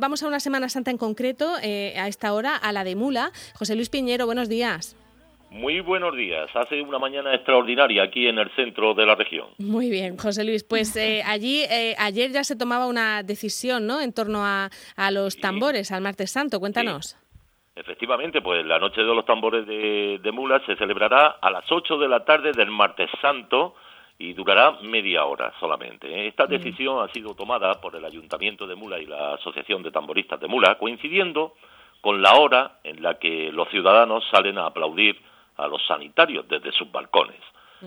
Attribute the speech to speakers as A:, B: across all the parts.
A: Vamos a una Semana Santa en concreto, eh, a esta hora, a la de Mula. José Luis Piñero, buenos días.
B: Muy buenos días. Hace una mañana extraordinaria aquí en el centro de la región.
A: Muy bien, José Luis. Pues eh, allí eh, ayer ya se tomaba una decisión, ¿no? En torno a, los tambores, al Martes Santo. Cuéntanos.
B: Efectivamente, pues la noche de los tambores de, de Mula se celebrará a las 8 de la tarde del Martes Santo y durará media hora solamente. Esta mm. decisión ha sido tomada por el Ayuntamiento de Mula y la Asociación de Tamboristas de Mula, coincidiendo con la hora en la que los ciudadanos salen a aplaudir a los sanitarios desde sus balcones.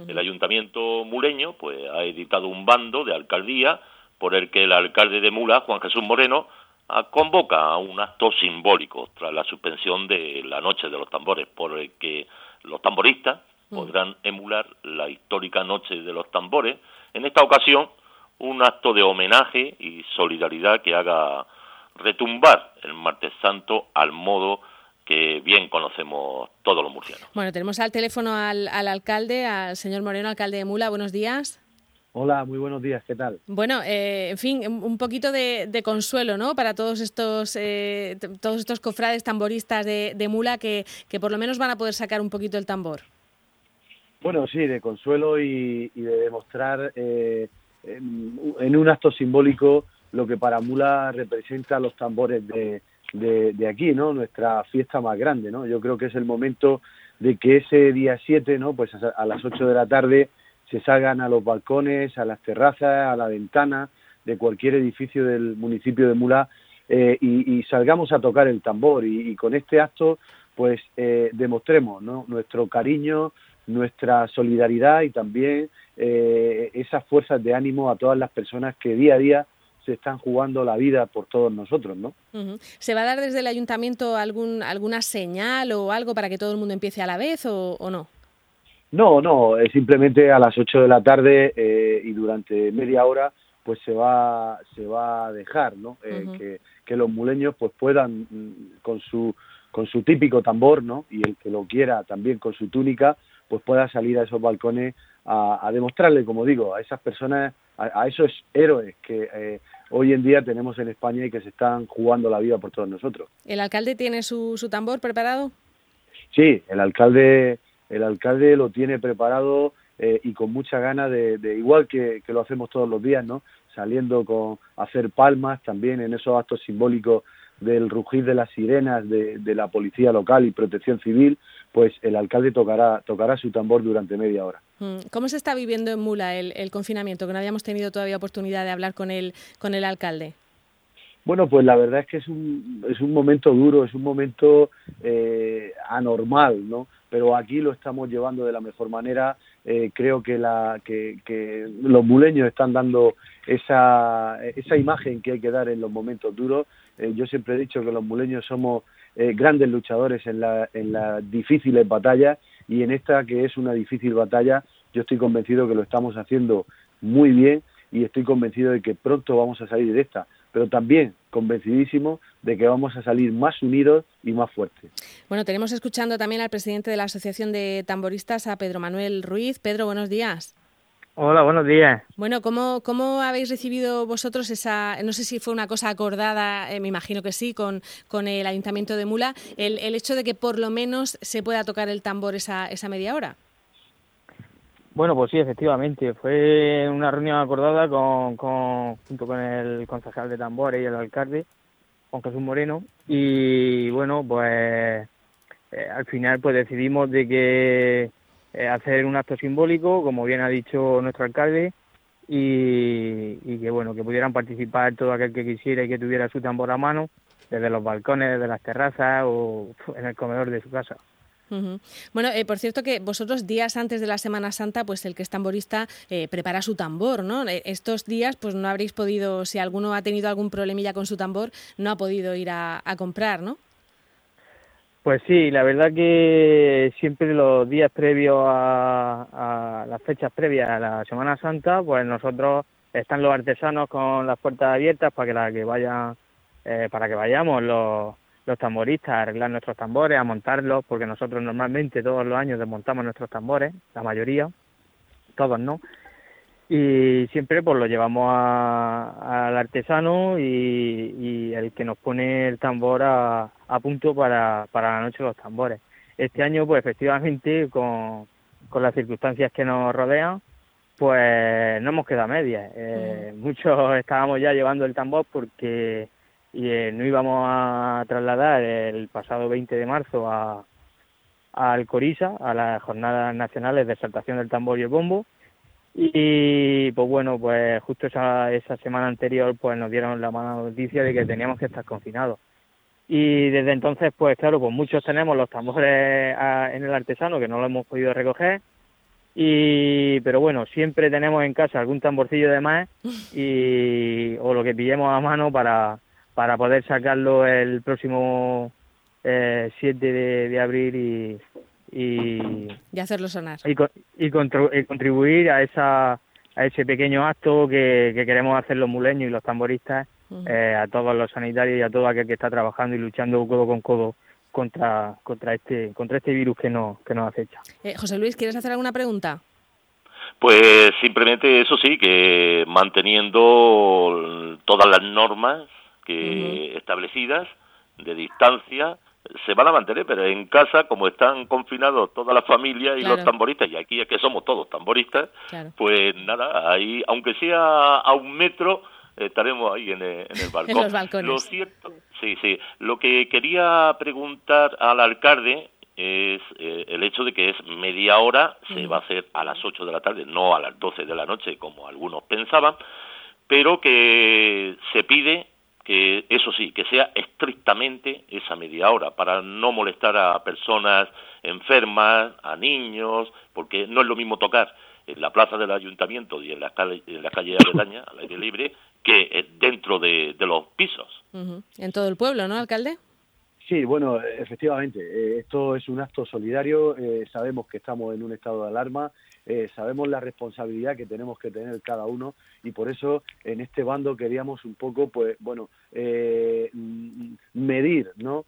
B: El Ayuntamiento muleño pues ha editado un bando de alcaldía por el que el alcalde de Mula, Juan Jesús Moreno, convoca a un acto simbólico tras la suspensión de la Noche de los Tambores, por el que los tamboristas. Podrán emular la histórica Noche de los Tambores. En esta ocasión, un acto de homenaje y solidaridad que haga retumbar el Martes Santo al modo que bien conocemos todos los murcianos.
A: Bueno, tenemos al teléfono al, alcalde, al señor Moreno, alcalde de Mula. Buenos días.
C: Hola, muy buenos días, ¿qué tal?
A: Bueno, eh, en fin, un poquito de, consuelo, ¿no? Para todos estos, eh, todos estos cofrades tamboristas de, de Mula que, que por lo menos van a poder sacar un poquito el tambor.
C: Bueno, sí, de consuelo y, de demostrar eh, en, un acto simbólico lo que para Mula representa los tambores de, de, aquí, ¿no? Nuestra fiesta más grande, ¿no? Yo creo que es el momento de que ese día 7, ¿no? Pues a, las 8 de la tarde se salgan a los balcones, a las terrazas, a la ventana de cualquier edificio del municipio de Mula eh, y, salgamos a tocar el tambor y, con este acto pues eh, demostremos ¿no? nuestro cariño, nuestra solidaridad y también eh, esas fuerzas de ánimo a todas las personas que día a día se están jugando la vida por todos nosotros, ¿no?
A: ¿Se va a dar desde el ayuntamiento algún, alguna señal o algo para que todo el mundo empiece a la vez o, no?
C: No, no, es simplemente a las 8 de la tarde eh, y durante media hora pues se va se va a dejar, ¿no? Eh, que, que los muleños pues puedan mm, con su con su típico tambor, ¿no? Y el que lo quiera también con su túnica, pues pueda salir a esos balcones a, demostrarle, como digo, a esas personas, a, esos héroes que eh, hoy en día tenemos en España y que se están jugando la vida por todos nosotros.
A: ¿El alcalde tiene su, su tambor preparado?
C: Sí, el alcalde, el alcalde lo tiene preparado eh, y con mucha ganas de, igual que, que, lo hacemos todos los días, ¿no? Saliendo con hacer palmas también en esos actos simbólicos del rugir de las sirenas de, la policía local y protección civil, pues el alcalde tocará, tocará su tambor durante media hora.
A: Mm. ¿Cómo se está viviendo en Mula el, confinamiento? Que no habíamos tenido todavía oportunidad de hablar con el, con el alcalde.
C: Bueno, pues la verdad es que es un, es un momento duro, es un momento eh, anormal, ¿no? Pero aquí lo estamos llevando de la mejor manera. Eh, creo que, la, que, que los muleños están dando esa, esa imagen que hay que dar en los momentos duros eh, yo siempre he dicho que los muleños somos eh, grandes luchadores en, la, en las difíciles batallas y en esta que es una difícil batalla yo estoy convencido que lo estamos haciendo muy bien y estoy convencido de que pronto vamos a salir de esta, pero también convencidísimo de que vamos a salir más unidos y más fuertes.
A: Bueno, tenemos escuchando también al presidente de la Asociación de Tamboristas, a Pedro Manuel Ruiz. Pedro, buenos días.
D: Hola, buenos días.
A: Bueno, ¿cómo, ¿cómo habéis recibido vosotros esa, no sé si fue una cosa acordada, eh, me imagino que sí, con, con el Ayuntamiento de Mula, el, el, hecho de que por lo menos se pueda tocar el tambor esa, esa media hora?
D: Bueno, pues sí, efectivamente. Fue una reunión acordada con, con, junto con el concejal de tambores y el alcalde, Juan Jesús Moreno. Y bueno, pues eh, al final pues decidimos de que eh, hacer un acto simbólico, como bien ha dicho nuestro alcalde, y, que bueno que pudieran participar todo aquel que quisiera y que tuviera su tambor a mano, desde los balcones, desde las terrazas o en el comedor de su casa.
A: Bueno, eh, por cierto que vosotros días antes de la Semana Santa, pues el que es tamborista eh, prepara su tambor, ¿no? Estos días, pues no habréis podido, si alguno ha tenido algún problemilla con su tambor, no ha podido ir a comprar, ¿no?
D: Pues sí, la verdad que siempre los días previos a, las fechas previas a la Semana Santa, pues nosotros están los artesanos con las puertas abiertas para que la que vayan, eh, para que vayamos los, los tamboristas a arreglar nuestros tambores, a montarlos, porque nosotros normalmente todos los años desmontamos nuestros tambores, la mayoría, todos no. Y siempre pues lo llevamos al artesano y, el que nos pone el tambor a, punto para, para la noche de los tambores. Este año pues efectivamente con, con las circunstancias que nos rodean pues no hemos quedado a medias. Eh, mm. Muchos estábamos ya llevando el tambor porque eh, no íbamos a trasladar el pasado 20 de marzo a, al Corisa, a las Jornadas Nacionales de Exaltación del Tambor y el Bombo, y pues bueno, pues justo esa, esa semana anterior pues nos dieron la mala noticia de que teníamos que estar confinados. Y desde entonces, pues claro, pues muchos tenemos los tambores en el artesano que no lo hemos podido recoger. Y, pero bueno, siempre tenemos en casa algún tamborcillo de más y, o lo que pillemos a mano para, para poder sacarlo el próximo eh, 7 de, de abril y, y,
A: hacerlo sonar.
D: Y, y, contribuir a, esa, a ese pequeño acto que, queremos hacer los muleños y los tamboristas, eh, a todos los sanitarios y a todo aquel que está trabajando y luchando codo con codo contra, contra, este, contra este virus que nos, que nos acecha.
A: Eh, José Luis, ¿quieres hacer alguna pregunta?
B: Pues simplemente eso sí, que manteniendo todas las normas que establecidas de distancia, se van a mantener, pero en casa, como están confinados toda la familia y los tamboristas, y aquí es que somos todos tamboristas, pues nada, ahí, aunque sea a un metro, estaremos ahí en el, balcón. Lo cierto, sí, sí. Lo que quería preguntar al alcalde es eh, el hecho de que es media hora, se va a hacer a las 8 de la tarde, no a las 12 de la noche, como algunos pensaban, pero que se pide que eso sí, que sea estrictamente esa media hora, para no molestar a personas enfermas, a niños, porque no es lo mismo tocar en la plaza del ayuntamiento y en la calle, en la calle Bretaña, al aire libre, que dentro de, los pisos.
A: En todo el pueblo, ¿no, alcalde?
C: Sí, bueno, efectivamente, eh, esto es un acto solidario, eh, sabemos que estamos en un estado de alarma, eh, sabemos la responsabilidad que tenemos que tener cada uno y por eso en este bando queríamos un poco, pues bueno, medir, ¿no?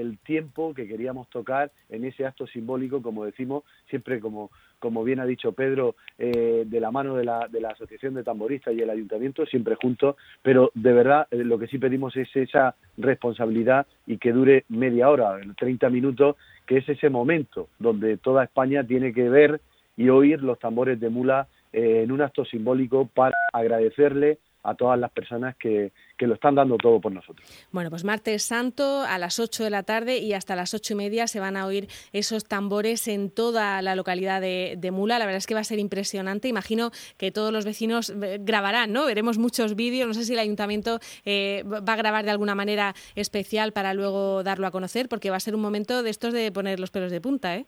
C: El tiempo que queríamos tocar en ese acto simbólico, como decimos, siempre como como bien ha dicho Pedro, eh, de la mano de la, de la Asociación de Tamboristas y el Ayuntamiento, siempre juntos, pero de verdad eh, lo que sí pedimos es esa responsabilidad y que dure media hora, 30 minutos, que es ese momento donde toda España tiene que ver y oír los tambores de mula eh, en un acto simbólico para agradecerle a todas las personas que, que, lo están dando todo por nosotros.
A: Bueno, pues martes santo a las 8 de la tarde y hasta las ocho y media se van a oír esos tambores en toda la localidad de, Mula. La verdad es que va a ser impresionante. Imagino que todos los vecinos eh, grabarán, ¿no? Veremos muchos vídeos. No sé si el ayuntamiento eh, va a grabar de alguna manera especial para luego darlo a conocer, porque va a ser un momento de estos de poner los pelos de punta, ¿eh?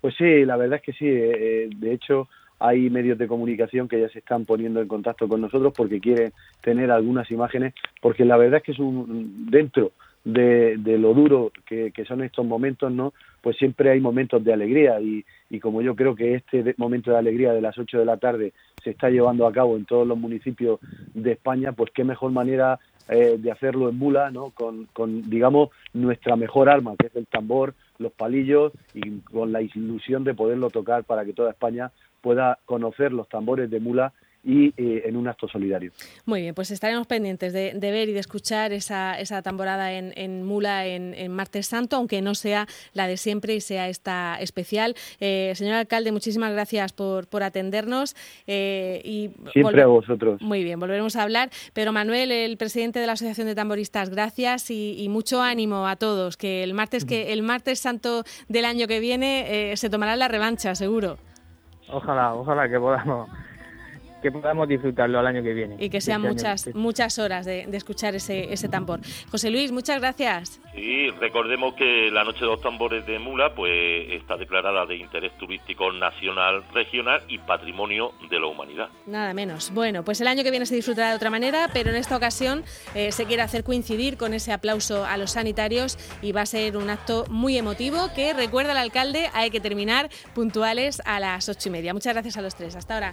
C: Pues sí, la verdad es que sí. Eh, de hecho, hay medios de comunicación que ya se están poniendo en contacto con nosotros porque quieren tener algunas imágenes, porque la verdad es que es un dentro de, lo duro que, son estos momentos, ¿no? Pues siempre hay momentos de alegría y, y como yo creo que este momento de alegría de las 8 de la tarde se está llevando a cabo en todos los municipios de España, pues qué mejor manera eh, de hacerlo en Mula, ¿no? Con, con, digamos, nuestra mejor arma, que es el tambor, los palillos y con la ilusión de poderlo tocar para que toda España pueda conocer los tambores de mula y eh, en un acto solidario.
A: Muy bien, pues estaremos pendientes de, ver y de escuchar esa, esa tamborada en, Mula en, Martes Santo, aunque no sea la de siempre y sea esta especial. Eh, señor alcalde, muchísimas gracias por, por atendernos.
C: Eh, y siempre a vosotros.
A: Muy bien, volveremos a hablar. Pero Manuel, el presidente de la Asociación de Tamboristas, gracias y, mucho ánimo a todos, que el martes, que el martes Santo del año que viene se tomará la revancha, seguro.
D: Ojalá, ojalá que podamos que podamos disfrutarlo al año que viene.
A: Y que sean este muchas muchas horas de, escuchar ese, ese tambor. José Luis, muchas gracias.
B: Sí, recordemos que la Noche de los Tambores de Mula pues está declarada de interés turístico nacional, regional y patrimonio de la humanidad.
A: Nada menos. Bueno, pues el año que viene se disfrutará de otra manera, pero en esta ocasión eh, se quiere hacer coincidir con ese aplauso a los sanitarios y va a ser un acto muy emotivo que recuerda al alcalde hay que terminar puntuales a las ocho y media. Muchas gracias a los tres. Hasta ahora.